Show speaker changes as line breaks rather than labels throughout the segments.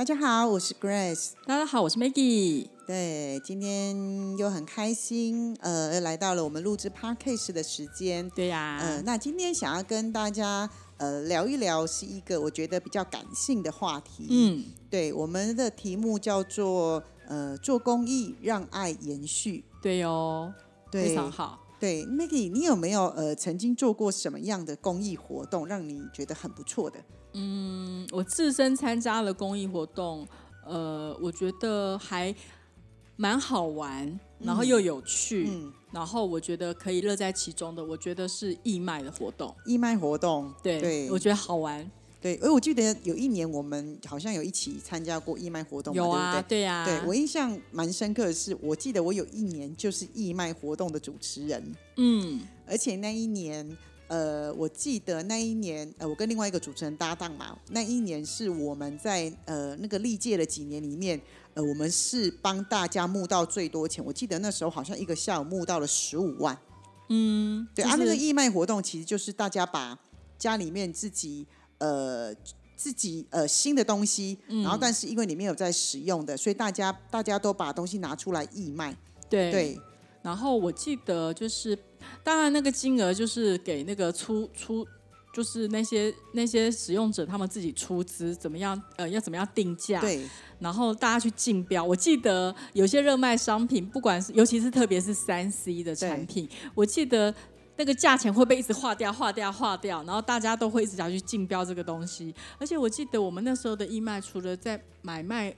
大家好，我是 Grace。
大家好，我是 Maggie。
对，今天又很开心，呃，又来到了我们录制 Podcast 的时间。
对呀、
呃，那今天想要跟大家呃聊一聊，是一个我觉得比较感性的话题。，
嗯，
对，我们的题目叫做呃做公益让爱延续。
对哦，
对，
非常好。
对，Maggie，你有没有呃曾经做过什么样的公益活动，让你觉得很不错的？
嗯，我自身参加了公益活动，呃，我觉得还蛮好玩，然后又有趣，
嗯，
然后我觉得可以乐在其中的，我觉得是义卖的活动。
义卖活动。
对，
对
我觉得好玩。
对，哎我记得有一年我们好像有一起参加过义卖活动嘛，
有啊，
对不对？
对呀、
对我印象蛮深刻的是，我记得我有一年就是义卖活动的主持人，
嗯，
而且那一年，呃，我记得那一年，呃，我跟另外一个主持人搭档嘛，那一年是我们在呃那个历届的几年里面，呃，我们是帮大家募到最多钱。我记得那时候好像一个下午募到了十五万。
嗯，
对、啊，
就是
那个义卖活动其实就是大家把家里面自己呃自己呃新的东西，
嗯
然后但是因为里面有在使用的，所以大家大家都把东西拿出来义卖。
对
对
然后我记得就是，当然那个金额就是给那个出出，就是那些那些使用者他们自己出资，怎么样呃要怎么样定价，
对
然后大家去竞标。我记得有些热卖商品，不管是尤其是特别是三 C 的产品，我记得。那个价钱会被一直划掉、划掉、划掉，然后大家都会一直想去竞标这个东西。而且我记得我们那时候的义卖，除了在买卖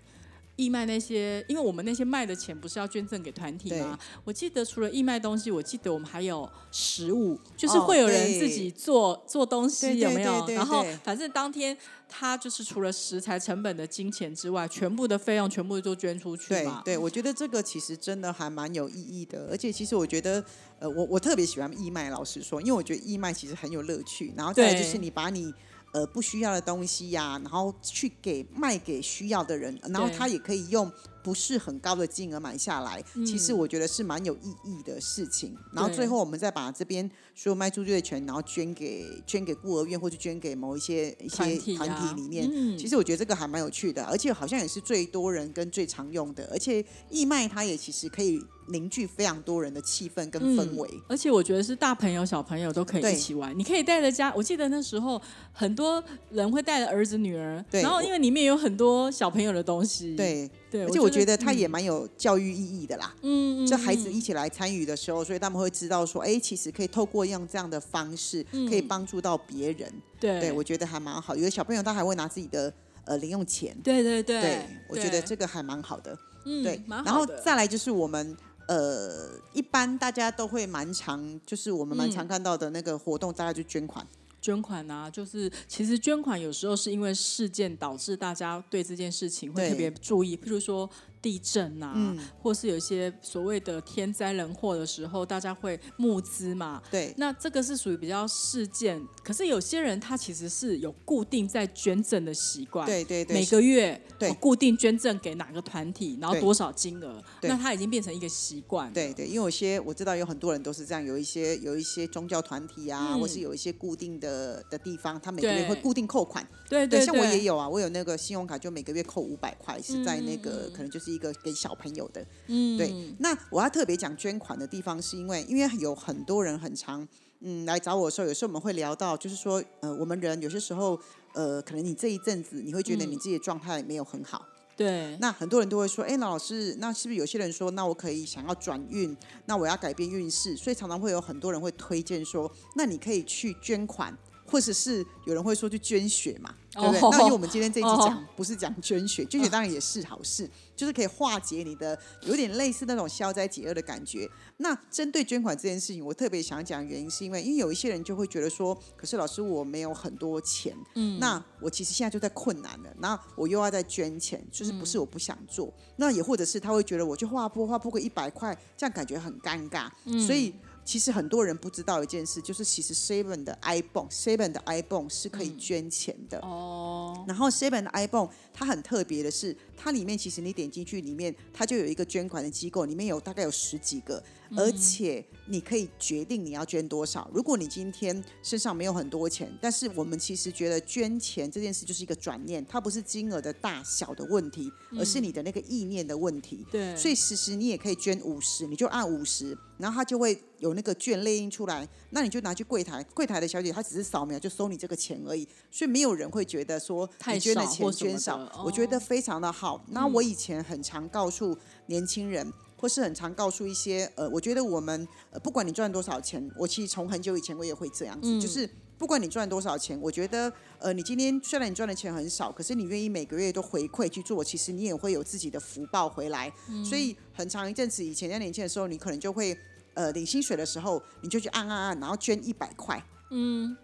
义卖那些，因为我们那些卖的钱不是要捐赠给团体吗？我记得除了义卖东西，我记得我们还有食物，就是会有人自己做、做东西，有没有？然后反正当天他就是除了食材成本的金钱之外，全部的费用全部都捐出去嘛。
对对，我觉得这个其实真的还蛮有意义的，而且其实我觉得，呃，我我特别喜欢义卖，老实说，因为我觉得义卖其实很有乐趣，然后再来就是你把你。呃，不需要的东西呀、然后去给卖给需要的人，然后他也可以用不是很高的金额买下来。其实
嗯
我觉得是蛮有意义的事情。然后最后我们再把这边所有卖出去的钱，然后捐给捐给孤儿院或者捐给某一些一些
团体
里面。
嗯
其实我觉得这个还蛮有趣的，而且好像也是最多人跟最常用的，而且义卖它也其实可以凝聚非常多人的气氛跟氛围。
而且我觉得是大朋友小朋友都可以一起玩，你可以带着家。我记得那时候很多人会带着儿子女儿，
对
然后因为里面有很多小朋友的东西，
对，
对，
而且我觉得它
嗯
也蛮有教育意义的啦。
嗯嗯，
这孩子
嗯
一起来参与的时候，所以他们会知道说，哎，其实可以透过用这样的方式，可以
嗯
帮助到别人。
对
对我觉得还蛮好。有的小朋友他还会拿自己的呃零用钱，
对对对
对我觉得这个还蛮好的。
嗯
对，然后再来就是我们呃，一般大家都会蛮常，就是我们蛮常
嗯
看到的那个活动，大家就捐款。
捐款啊，就是其实捐款有时候是因为事件导致大家对这件事情会特别注意，譬如说地震啊，
嗯。
或是有一些所谓的天灾人祸的时候，大家会募资嘛。
对，
那这个是属于比较事件，可是有些人他其实是有固定在捐赠的习惯，
对对对，
每个月
对。
我固定捐赠给哪个团体，然后多少金额，那他已经变成一个习惯。
对对，因为有些我知道有很多人都是这样，有一些有一些宗教团体啊，
嗯。
或是有一些固定的的地方，他每个月会固定扣款。
对
对，像我也
有，
啊，我有那个信用卡，就每个月扣五百块，是在那个可能就是一个给小朋友的。
嗯
对，那我要特别讲捐款的地方，是因为因为有很多人很常嗯来找我的时候，有时候我们会聊到，就是说呃，我们人有些时候呃，可能你这一阵子你会觉得
嗯
你自己的状态没有很好，
对，
那很多人都会说，哎，老师，那是不是有些人说，那我可以想要转运，那我要改变运势，所以常常会有很多人会推荐说，那你可以去捐款。或者是有人会说去捐血嘛，对不对？
哦
那因为我们今天这一集讲、
哦
不是讲捐血，捐血当然也是好事，就是可以化解你的有点类似那种消灾解厄的感觉。那针对捐款这件事情，我特别想讲的原因是因为，因为有一些人就会觉得说，可是老师我没有很多钱，嗯，那我其实现在就在困难了，那我又要再捐钱，就是不是我不想做，那也或者是他会觉得我去划拨划拨个一百块，这样感觉很尴尬，所以。其实很多人不知道一件事，就是其实 Seven 的 iPhone，Seven 的 iPhone 是可以捐钱的。
哦，
然后 Seven 的 iPhone 它很特别的是，它里面其实你点进去里面，它就有一个捐款的机构，里面有大概有十几个，而且你可以决定你要捐多少。如果你今天身上没有很多钱，但是我们其实觉得捐钱这件事就是一个转念，它不是金额的大小的问题，而是你的那个意念的问题。
对，
所以其实你也可以捐五十，你就按五十，然后它就会有那个券列印出来，那你就拿去柜台，柜台的小姐她只是扫描就收你这个钱而已，所以没有人会觉得说你捐的钱捐少
的，
我觉得
哦
非常的好。那我以前很常告诉年轻人。或是很常告诉一些呃，我觉得我们呃，不管你赚多少钱，我其实从很久以前我也会这样子，就是不管你赚多少钱，我觉得呃，你今天虽然你赚的钱很少，可是你愿意每个月都回馈去做，其实你也会有自己的福报回来。所以很长一阵子以前在年轻的时候，你可能就会呃领薪水的时候，你就去按按按，然后捐一百块，
嗯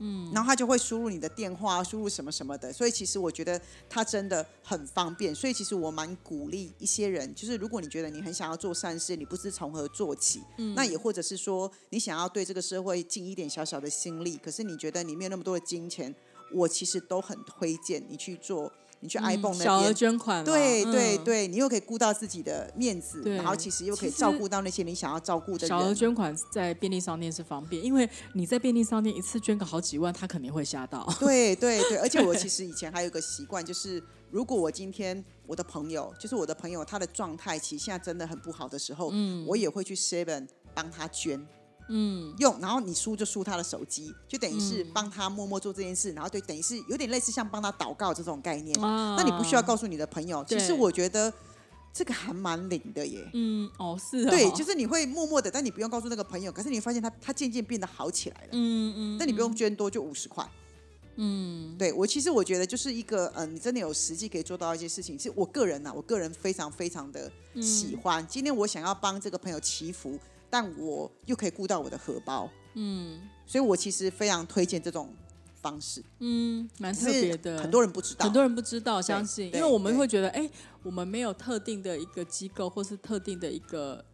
嗯，然后他就会输入你的电话，输入什么什么的。所以其实我觉得他真的很方便。所以其实我蛮鼓励一些人，就是如果你觉得你很想要做善事，你不知从何做起，那也或者是说你想要对这个社会尽一点小小的心力，可是你觉得你没有那么多的金钱，我其实都很推荐你去做，你去 iPhone 那
小额
边。
捐款嘛，
对对
嗯
对，你又可以顾到自己的面子，然后其实又可以照顾到那些你想要照顾的人
小额
人。
捐款在便利商店是方便，因为你在便利商店一次捐个好几万，他肯定会吓到。
对对对，而且我其 实以前还有一个习惯，就是如果我今天我的朋友，就是我的朋友，他的状态其实现在真的很不好的时候，嗯，我也会去 Seven 帮他捐。嗯，用，然后你输就输他的手机，就等于是帮他默默做这件事，然后对，等于是有点类似像帮他祷告这种概念。
啊
那你不需要告诉你的朋友，其实我觉得这个还蛮灵的耶。
嗯，哦，是哦，
对，就是你会默默的，但你不用告诉那个朋友，可是你会发现他他渐渐变得好起来了。
嗯嗯，
但你不用捐多，就五十块。嗯，对我其实我觉得就是一个，嗯、你真的有实际可以做到一些事情，是我个人呐、我个人非常非常的喜欢。今天我想要帮这个朋友祈福，但我又可以顾到我的荷包，嗯，所以我其实非常推荐这种方式，
嗯，蛮特别的，
很多人不知道，
很多人不知道，相信，因为我们会觉得，哎，我们没有特定的一个机构，或是特定的一个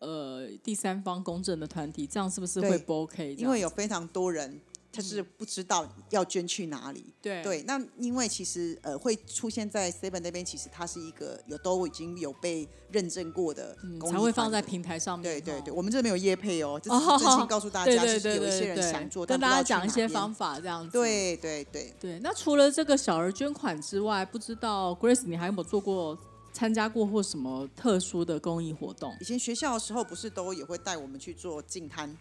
呃第三方公正的团体，这样是不是会不 OK？
因为有非常多人他是不知道要捐去哪里，
对
对，那因为其实呃会出现在 Seven 那边，其实它是一个有都已经有被认证过的
嗯
公益
才会放在平台上面。
对对对，我们这没有业配哦，这
哦
是真心告诉大家，有一些人想做，
跟大家讲一些
方
方法，这样子。
对对对，
对，那除了这个小额捐款之外，不知道 Grace 你还有没有做过、参加过或什么特殊的公益活动？
以前学校的时候不是都也会带我们去做净滩？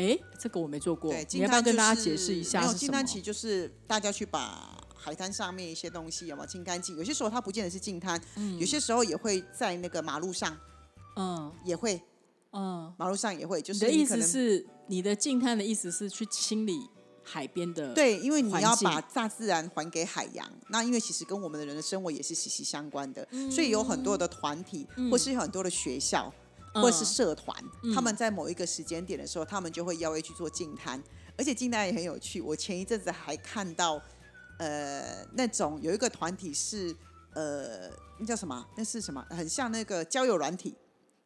哎，这个我没做过
对，，
你要不要跟大家解释一下
没有？净滩其实就是大家去把海滩上面一些东西有没有清干净？有些时候它不见得是净滩，有些时候也会在那个马路上
嗯。
也会，
嗯，
马路上也会，就是
你的意思是你的净滩的意思是去清理海边的
对，因为你要把大自然还给海洋，那因为其实跟我们的人的生活也是息息相关的，
嗯。
所以有很多的团体，或是有很多的学校，或者是社团，
嗯
他们在某一个时间点的时候，他们就会邀约去做净滩，而且净滩也很有趣。我前一阵子还看到，呃，那种有一个团体是，呃，那叫什么？那是什么？很像那个交友软体，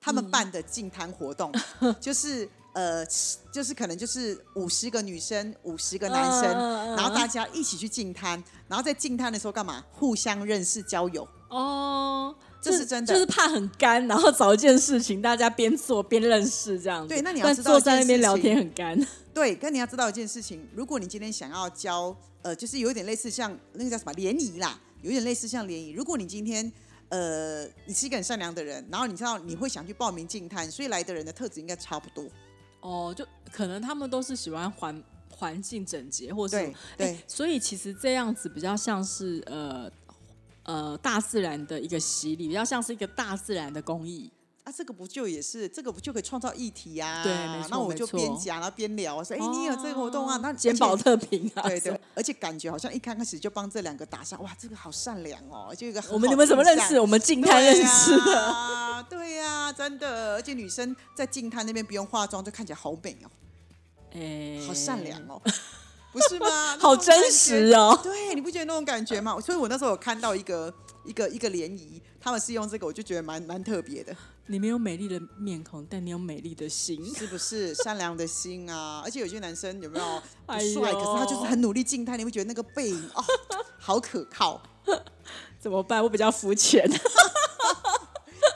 他
嗯
们办的净滩活动，就是。呃，就是可能就是五十个女生，五十个男生，然后大家一起去净滩，然后在净滩的时候干嘛？互相认识、交友。
哦，
这是真的
就是怕很干，然后找一件事情，大家边做边认识这样子。
对那你要知道
坐在那边聊天很干。
对，跟你要知道一件事情，如果你今天想要教，呃，就是有一点类似像那个叫什么联谊啦，有一点类似像联谊。如果你今天呃，你是一个很善良的人，然后你知道你会想去报名净滩，所以来的人的特质应该差不多。
哦，就可能他们都是喜欢环环境整洁，或是
对对
所以其实这样子比较像是呃呃大自然的一个洗礼，比较像是一个大自然的公益。
啊，这个不就也是这个不就可以创造议题啊、
对没错
那我就边讲然后边聊，说，哎、你有这个活动啊？那
捡宝。特瓶啊，
对对，而且感觉好像一开始就帮这两个打上，哇，这个好善良哦，就一个很
我们你们怎么认识？我们静态认识的。
啊，对呀、真的，而且女生在静态那边不用化妆，就看起来好美哦，
哎，
好善良哦，不是吗？
好真实哦。
对，你不觉得那种感觉吗？所以我那时候有看到一个一个一个联谊，他们是用这个，我就觉得蛮蛮特别的，
你没有美丽的面孔，但你有美丽的心。
是不是？善良的心啊！而且有些男生有没有 不帅，可是他就是很努力静态，你会觉得那个背影哦，好可靠。
怎么办？我比较肤浅，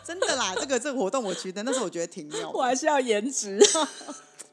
真的啦，这个这个活动，我觉得那时候我觉得挺妙，
我还是要颜值。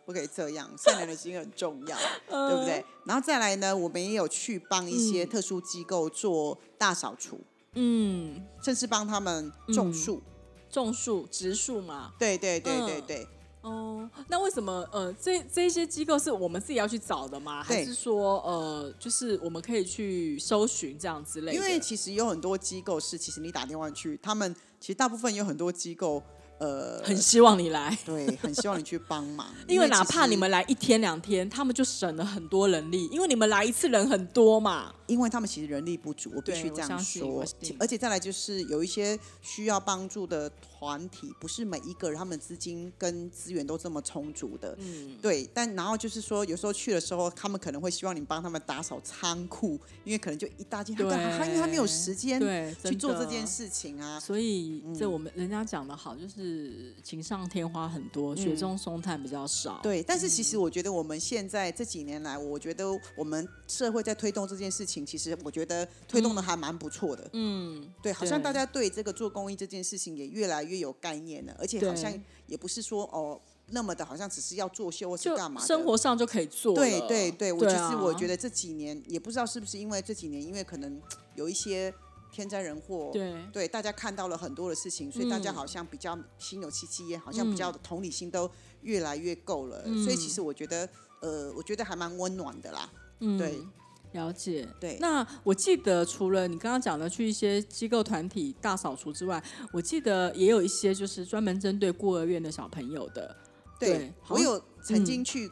不可以这样，善良的心很重要，
嗯
对不对？然后再来呢，我们也有去帮一些特殊机构做大扫除，
嗯，
甚至帮他们种树。
种树、植树嘛。
对对对对
嗯
对，
哦，那为什么呃，这这些机构是我们自己要去找的吗？还是说呃，就是我们可以去搜寻这样之类的？
因为其实有很多机构是，其实你打电话去，他们其实大部分有很多机构，呃，
很希望你来，
对，很希望你去帮忙，
因为哪怕你们来一天两天，他们就省了很多人力，因为你们来一次人很多嘛。
因为他们其实人力不足，我必须这样说。而且再来就是有一些需要帮助的团体，不是每一个人他们资金跟资源都这么充足的。
嗯，
对，但然后就是说，有时候去的时候，他们可能会希望你帮他们打扫仓库，因为可能就一大件，他
对，
他他因为他没有时间
对
去做这件事情啊。
所以这我们人家讲的好，就是锦上添花很多，雪中送炭比较少。
对，但是其实我觉得我们现在这几年来，我觉得我们社会在推动这件事情，其实我觉得推动的还蛮不错的。
嗯，
对，好像大家对这个做公益这件事情也越来越有概念了，而且好像也不是说哦那么的，好像只是要作秀或是干嘛。
生活上就可以做。
对对对，我其实我觉
得
得这几年也不知道是不是因为这几年，因为可能有一些天灾人祸，
对
对大家看到了很多的事情，所以大家
嗯
好像比较心有戚戚焉，好像比较同理心都越来越够了。
嗯
所以其实我觉得，呃，我觉得还蛮温暖的啦。
嗯
对
了解。
对
那我记得除了你刚刚讲的去一些机构团体大扫除之外，我记得也有一些就是专门针对孤儿院的小朋友的对
我有曾经去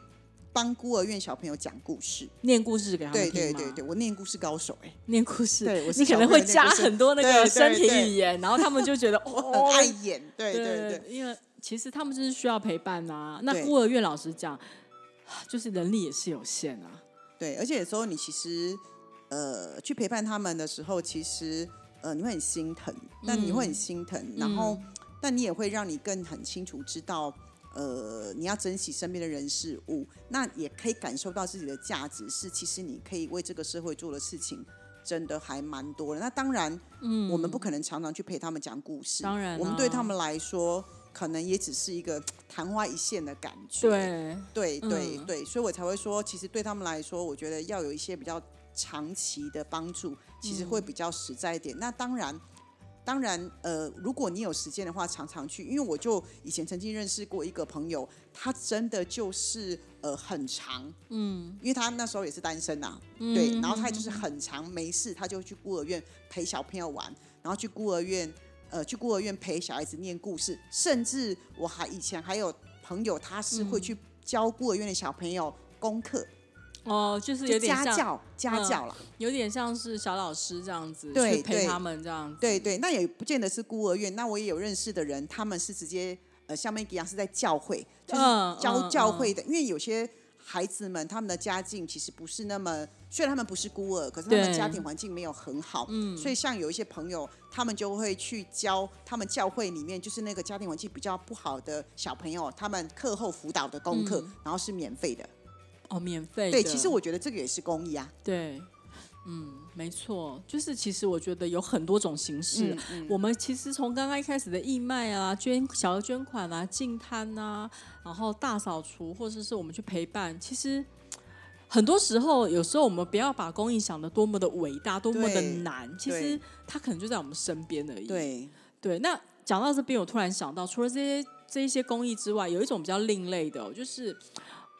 帮孤儿院小朋友讲故事。
念故事给他们
对
听吗
对对对，我念故事高手哎、
念故事，
对
你可能会加很多那
对对
个身体
对
语言，然后他们就觉得
我
哦
很爱演。对对对，
因为其实他们就是需要陪伴呐、那
对
孤儿院老师讲，就是人力也是有限啊。
对，而且有时候你其实呃去陪伴他们的时候，其实呃你会很心疼，但你会很心疼，然后但你也会让你更很清楚知道。呃，你要珍惜身边的人事物，那也可以感受到自己的价值是，其实你可以为这个社会做的事情，真的还蛮多的。那当然，嗯，我们不可能常常去陪他们讲故事，
当然啊
我们对他们来说，可能也只是一个昙花一现的感觉。
对，
对对
嗯
对，所以我才会说，其实对他们来说，我觉得要有一些比较长期的帮助，其实会比较实在一点。那当然。当然，呃，如果你有时间的话，常常去，因为我就以前曾经认识过一个朋友，他真的就是呃很长，嗯，因为他那时候也是单身呐、对，然后他就是很长没事，他就去孤儿院陪小朋友玩，然后去孤儿院，呃，去孤儿院陪小孩子念故事，甚至我还以前还有朋友，他是会去教孤儿院的小朋友功课，
哦，就是有点，
家教家
嗯
教啦。
有点像是小老师这样子，去陪他们这样子。
对对，那也不见得是孤儿院，那我也有认识的人，他们是直接呃像 Maggie 一样是在教会，就是
嗯
教
嗯
教会的，因为有些。孩子们他们的家境其实不是那么，虽然他们不是孤儿，可是他们家庭环境没有很好，嗯，所以像有一些朋友，他们就会去教他们教会里面就是那个家庭环境比较不好的小朋友，他们课后辅导的功课，然后是免费的。
哦，免费。
对，其实我觉得这个也是公益啊。
对，嗯，没错，就是其实我觉得有很多种形式。
嗯
我们其实从刚刚一开始的义卖啊、捐小额捐款啊、净摊啊，然后大扫除，或者是我们去陪伴，其实。很多时候，有时候我们不要把公益想的多么的伟大、多么的
对
难，其
对
实它可能就在我们身边而已。
对，
对，那讲到这边，我突然想到，除了这些这一些公益之外，有一种比较另类的、哦，就是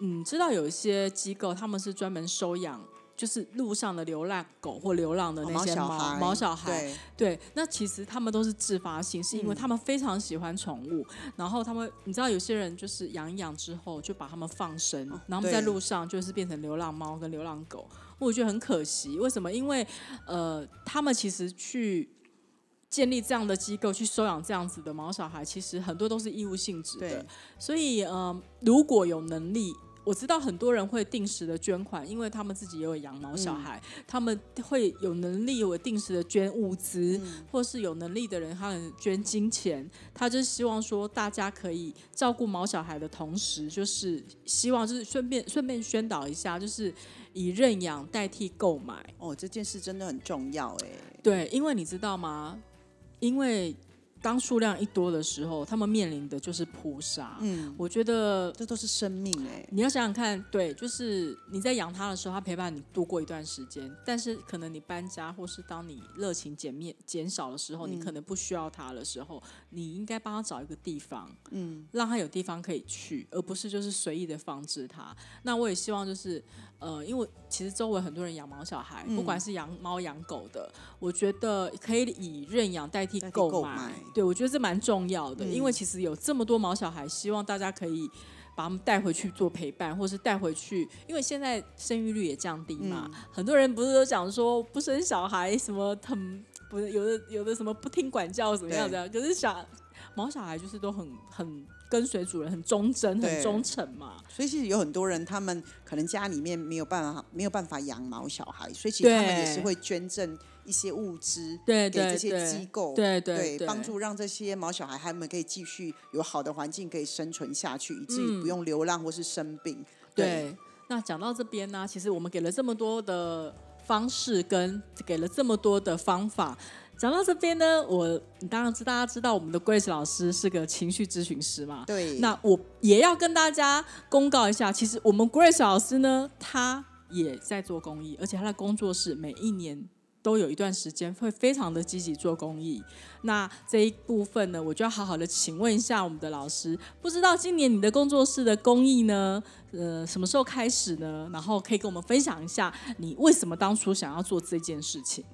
嗯，知道有一些机构他们是专门收养就是路上的流浪狗或流浪的那些猫
毛小孩，
毛小孩，
对，
对，那其实他们都是自发性，是因为
嗯
他们非常喜欢宠物，然后他们，你知道有些人就是养一养之后就把他们放生，然后在路上就是变成流浪猫跟流浪狗，我觉得很可惜。为什么？因为呃，他们其实去。建立这样的机构去收养这样子的毛小孩，其实很多都是义务性质的，所以呃，如果有能力，我知道很多人会定时的捐款，因为他们自己也有养毛小孩，他们会有能力有定时的捐物资，或是有能力的人他们捐金钱，他就希望说大家可以照顾毛小孩的同时，就是希望就是顺便顺便宣导一下，就是以认养代替购买。
哦，这件事真的很重要哎。
对，因为你知道吗？因为当数量一多的时候，他们面临的就是扑杀。
嗯，
我觉得
这都是生命哎。
你要想想看，对，就是你在养它的时候，它陪伴你度过一段时间，但是可能你搬家，或是当你热情减面减少的时候，你可能不需要它的时候，你应该帮它找一个地方，
嗯，
让它有地方可以去，而不是就是随意的放置它。那我也希望就是，呃，因为其实周围很多人养毛小孩，不管是养猫养狗的，我觉得可以以认养代替
代替
购买。
购买
对，我觉得这蛮重要的，
嗯
因为其实有这么多毛小孩，希望大家可以。把他们带回去做陪伴，或是带回去，因为现在生育率也降低嘛，
嗯
很多人不是都讲说不生小孩什么很不是有的有的什么不听管教怎么样的，可是小毛小孩就是都很很跟随主人，很忠贞，很忠诚嘛。
所以其实有很多人，他们可能家里面没有办法没有办法养毛小孩，所以其实他们也是会捐赠一些物资给这些机构，
对对
帮助让这些毛小孩他们可以继续有好的环境可以生存下去，以至于不用流浪或是生病。
嗯对，那讲到这边呢，其实我们给了这么多的方式，跟给了这么多的方法。讲到这边呢，我你当然知大家知道我们的 Grace 老师是个情绪咨询师嘛，
对，
那我也要跟大家公告一下，其实我们 Grace 老师呢，他也在做公益，而且他的工作室每一年都有一段时间会非常的积极做公益。那这一部分呢，我就要好好的请问一下我们的老师，不知道今年你的工作室的公益呢，呃，什么时候开始呢？然后可以跟我们分享一下，你为什么当初想要做这件事情？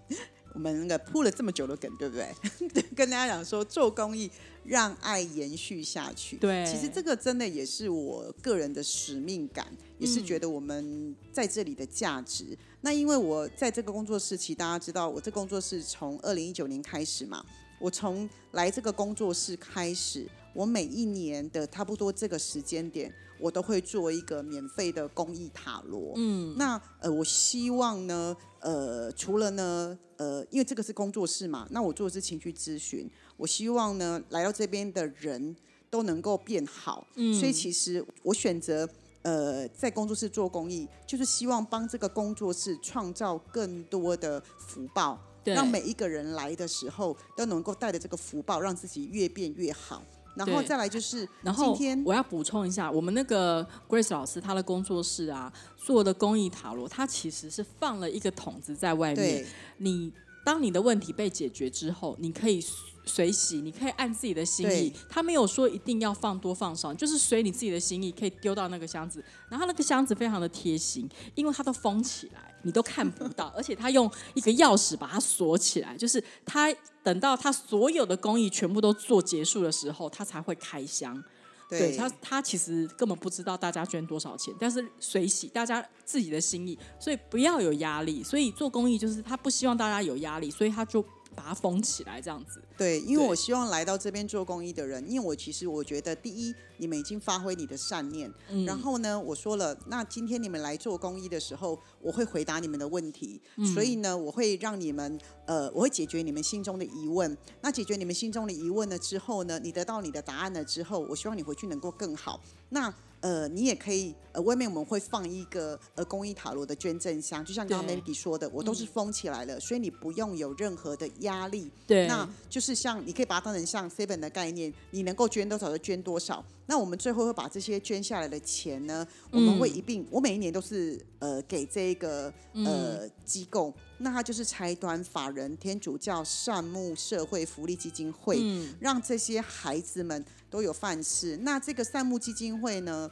我们那个铺了这么久的梗，对不对？跟大家讲说，做公益让爱延续下去。
对
其实这个真的也是我个人的使命感，也是
嗯
觉得我们在这里的价值。那因为我在这个工作室，其实大家知道，我这工作室从二零一九年开始嘛，我从来这个工作室开始，我每一年的差不多这个时间点，我都会做一个免费的公益塔罗。
嗯，
那呃，我希望呢，呃，除了呢，呃，因为这个是工作室嘛，那我做的是情绪咨询，我希望呢，来到这边的人都能够变好。
嗯
所以其实我选择呃在工作室做公益，就是希望帮这个工作室创造更多的福报。让每一个人来的时候都能够带着这个福报，让自己越变越好。然后再来就是
然后
今天
我要补充一下，我们那个 Grace 老师他的工作室啊，做的公益塔罗，它其实是放了一个桶子在外面。你当你的问题被解决之后，你可以随喜，你可以按自己的心意。他没有说一定要放多放少，就是随你自己的心意，可以丢到那个箱子。然后那个箱子非常的贴心，因为它都封起来，你都看不到，而且他用一个钥匙把它锁起来，就是他等到他所有的工艺全部都做结束的时候，他才会开箱。对他，他其实根本不知道大家捐多少钱，但是随喜大家自己的心意，所以不要有压力。所以做公益就是他不希望大家有压力，所以他就把它封起来这样子。
对，因为我希望来到这边做公益的人，因为我其实我觉得，第一，你们已经发挥你的善念，
嗯
然后呢，我说了，那今天你们来做公益的时候，我会回答你们的问题，
嗯
所以呢，我会让你们，呃，我会解决你们心中的疑问。那解决你们心中的疑问了之后呢，你得到你的答案了之后，我希望你回去能够更好。那呃，你也可以，呃，外面我们会放一个呃公益塔罗的捐赠箱，就像刚刚 Melody 说的，我都是封起来了，所以你不用有任何的压力。
对，
那就是像你可以把它当成像 seven 的概念，你能够捐多少就捐多少。那我们最后会把这些捐下来的钱呢，我们会一并，我每一年都是呃给这个呃机构，那它就是财团法人天主教善牧社会福利基金会，
嗯，
让这些孩子们都有饭吃。那这个善牧基金会呢？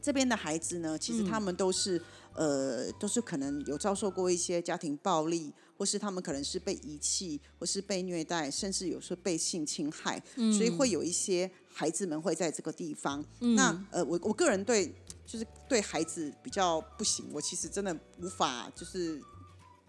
这边的孩子呢，其实他们都是、呃，都是可能有遭受过一些家庭暴力，或是他们可能是被遗弃，或是被虐待，甚至有时候被性侵害，所以会有一些孩子们会在这个地方。那呃，我我个人对就是对孩子比较不行，我其实真的无法就是。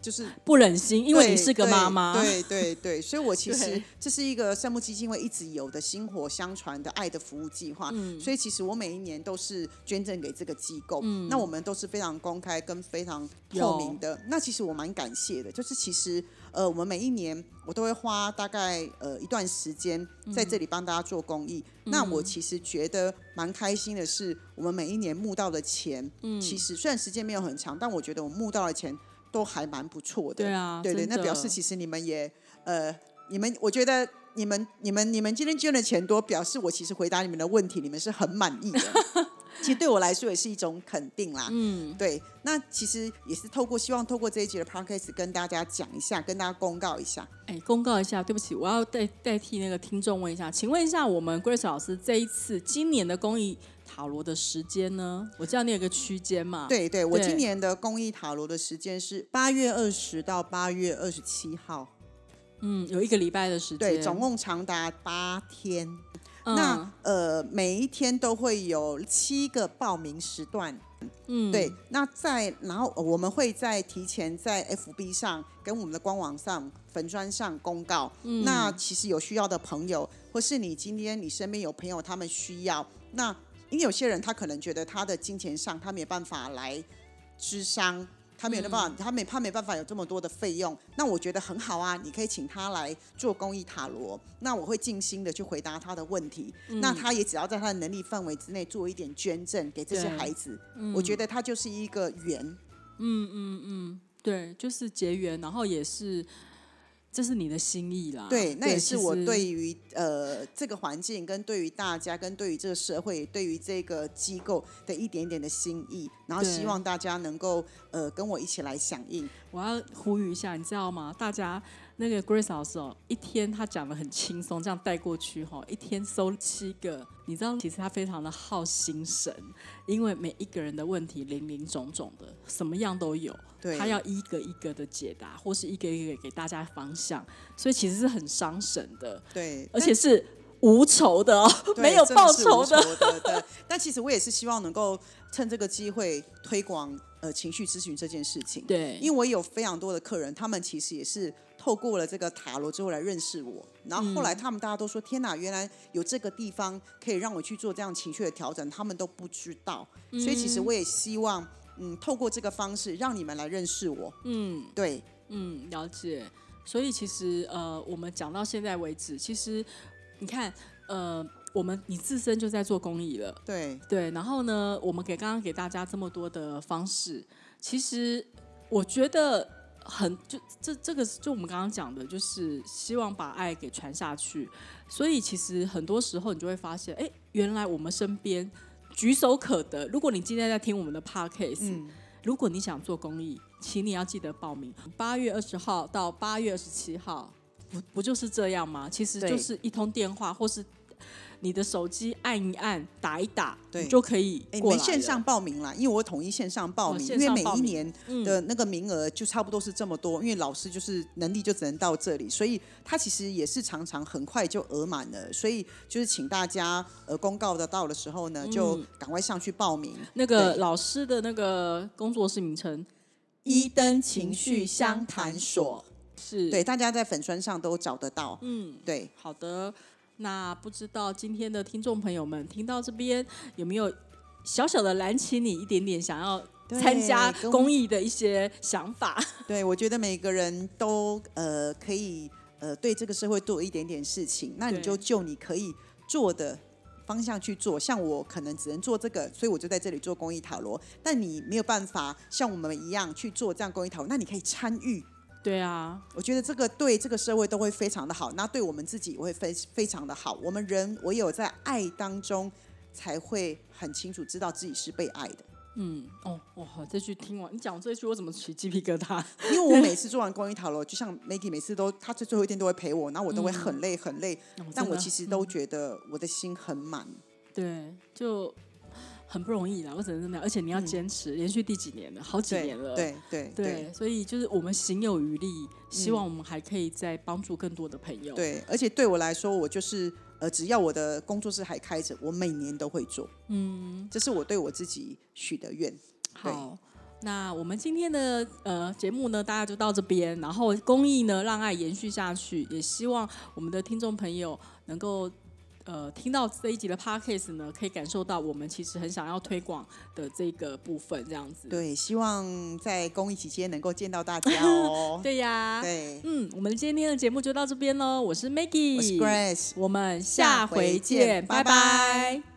就是
不忍心，因为你是个妈妈。
对对对，所以我其实这是一个善牧基金会一直有的薪火相传的爱的服务计划。
嗯
所以其实我每一年都是捐赠给这个机构。
嗯
那我们都是非常公开跟非常透明的。那其实我蛮感谢的，就是其实呃，我们每一年我都会花大概呃一段时间在这里帮大家做公益。
嗯
那我其实觉得蛮开心的是，我们每一年募到的钱，
嗯
其实虽然时间没有很长，但我觉得我们募到的钱都还蛮不错的。
对啊，
对对，那表示其实你们也呃，你们我觉得你们你们你们今天捐的钱多，表示我其实回答你们的问题，你们是很满意的。其实对我来说也是一种肯定啦。
嗯，
对，那其实也是透过希望透过这一集的 podcast 跟大家讲一下，跟大家公告一下。
哎，公告一下，对不起，我要代代替那个听众问一下，请问一下，我们 Grace 老师这一次今年的公益塔罗的时间呢？我知道你有个区间嘛？，
对对，我今年的公益塔罗的时间是八月二十到八月二十七号，
嗯，有一个礼拜的时间，
对，总共长达八天。
嗯
那呃，每一天都会有七个报名时段。
嗯
对，那在然后呃我们会在提前在 FB 上跟我们的官网上、粉砖上公告。
嗯
那其实有需要的朋友，或是你今天你身边有朋友他们需要，那因为有些人他可能觉得他的金钱上他没办法来支商。他没有办法，
嗯。
他没他没办法有这么多的费用，那我觉得很好啊，你可以请他来做公益塔罗，那我会尽心的去回答他的问题，
嗯。
那他也只要在他的能力范围之内做一点捐赠给这些孩子，我觉得他就是一个缘，嗯嗯嗯
对，就是结缘，然后也是这是你的心意啦。
对，那也是我对于呃这个环境，跟对于大家，跟对于这个社会，对于这个机构的一点点的心意，然后希望大家能够呃跟我一起来响应。
我要呼吁一下，你知道吗？大家那个 Grace 老师哦，一天他讲的很轻松，这样带过去哈、一天收七个。你知道，其实他非常的耗心神，因为每一个人的问题零零总总的，什么样都有，
对
他要一个一个的解答，或是一个一个给大家方向，所以其实是很伤神的，
对，
而且是无酬的哦，没有
真
报酬
是无酬的。对，但其实我也是希望能够趁这个机会推广呃情绪咨询这件事情。
对，
因为我有非常多的客人，他们其实也是透过了这个塔罗之后来认识我，然后后
嗯
来他们大家都说：“天哪，原来有这个地方可以让我去做这样情绪的调整，他们都不知道。”所以其实我也希望，嗯，透过这个方式让你们来认识我。
嗯。
对，
嗯，了解。所以其实呃，我们讲到现在为止，其实你看，呃，我们你自身就在做公益了，
对，
对。然后呢，我们给刚刚给大家这么多的方式，其实我觉得很就这这个就我们刚刚讲的，就是希望把爱给传下去。所以其实很多时候你就会发现，哎，原来我们身边举手可得。如果你今天在听我们的 podcast，、
嗯，
如果你想做公益，请你要记得报名。八月二十号到八月二十七号，不不就是这样吗？其实就是一通电话，或是你的手机按一按、打一打，
对。
就可以
哎，你
过来了。
们线上报名啦，因为我统一线上报
哦
名，因为每一年
嗯。
的那个名额就差不多是这么多，因为老师就是能力就只能到这里，所以他其实也是常常很快就额满了，所以就是请大家呃公告的到的时候呢，就
嗯
赶快上去报名。
那个老师的那个工作室名称？
一灯情绪相谈所，
是。
对，大家在粉砖上都找得到。
嗯，
对，
好的。那不知道今天的听众朋友们听到这边有没有小小的燃起你一点点想要参加公益的一些想法？
对，我觉得每个人都呃可以呃对这个社会做一点点事情，那你就就你可以做的方向去做。像我可能只能做这个，所以我就在这里做公益塔罗。但你没有办法像我们一样去做这样公益塔罗，那你可以参与。
对啊，
我觉得这个对这个社会都会非常的好，那对我们自己也会非非常的好。我们人唯有在爱当中，才会很清楚知道自己是被爱的。
嗯，哦，哇，这句听完你讲这句，我怎么起鸡皮疙瘩？
因为我每次做完公益塔罗，就像 Maggie 每次都，他最最后一天都会陪我，然后我都会很累很累，但我其实都觉得我的心很满。
对，就很不容易啦，我只能这么样。而且你要坚持，连续第几年了？好几年了。
对对
对，所以就是我们行有余力，希望我们还可以再帮助更多的朋友。
对，而且对我来说，我就是呃，只要我的工作室还开着，我每年都会做。嗯，这是我对我自己许的愿。
好。那我们今天的呃节目呢，大家就到这边。然后公益呢，让爱延续下去，也希望我们的听众朋友能够呃听到这一集的 podcast 呢，可以感受到我们其实很想要推广的这个部分，这样子。
对，希望在公益期间能够见到大家 哦。
对呀。
对。
嗯，我们今天的节目就到这边喽。我是 Maggie，
我是 Grace，
我们下回见，拜拜。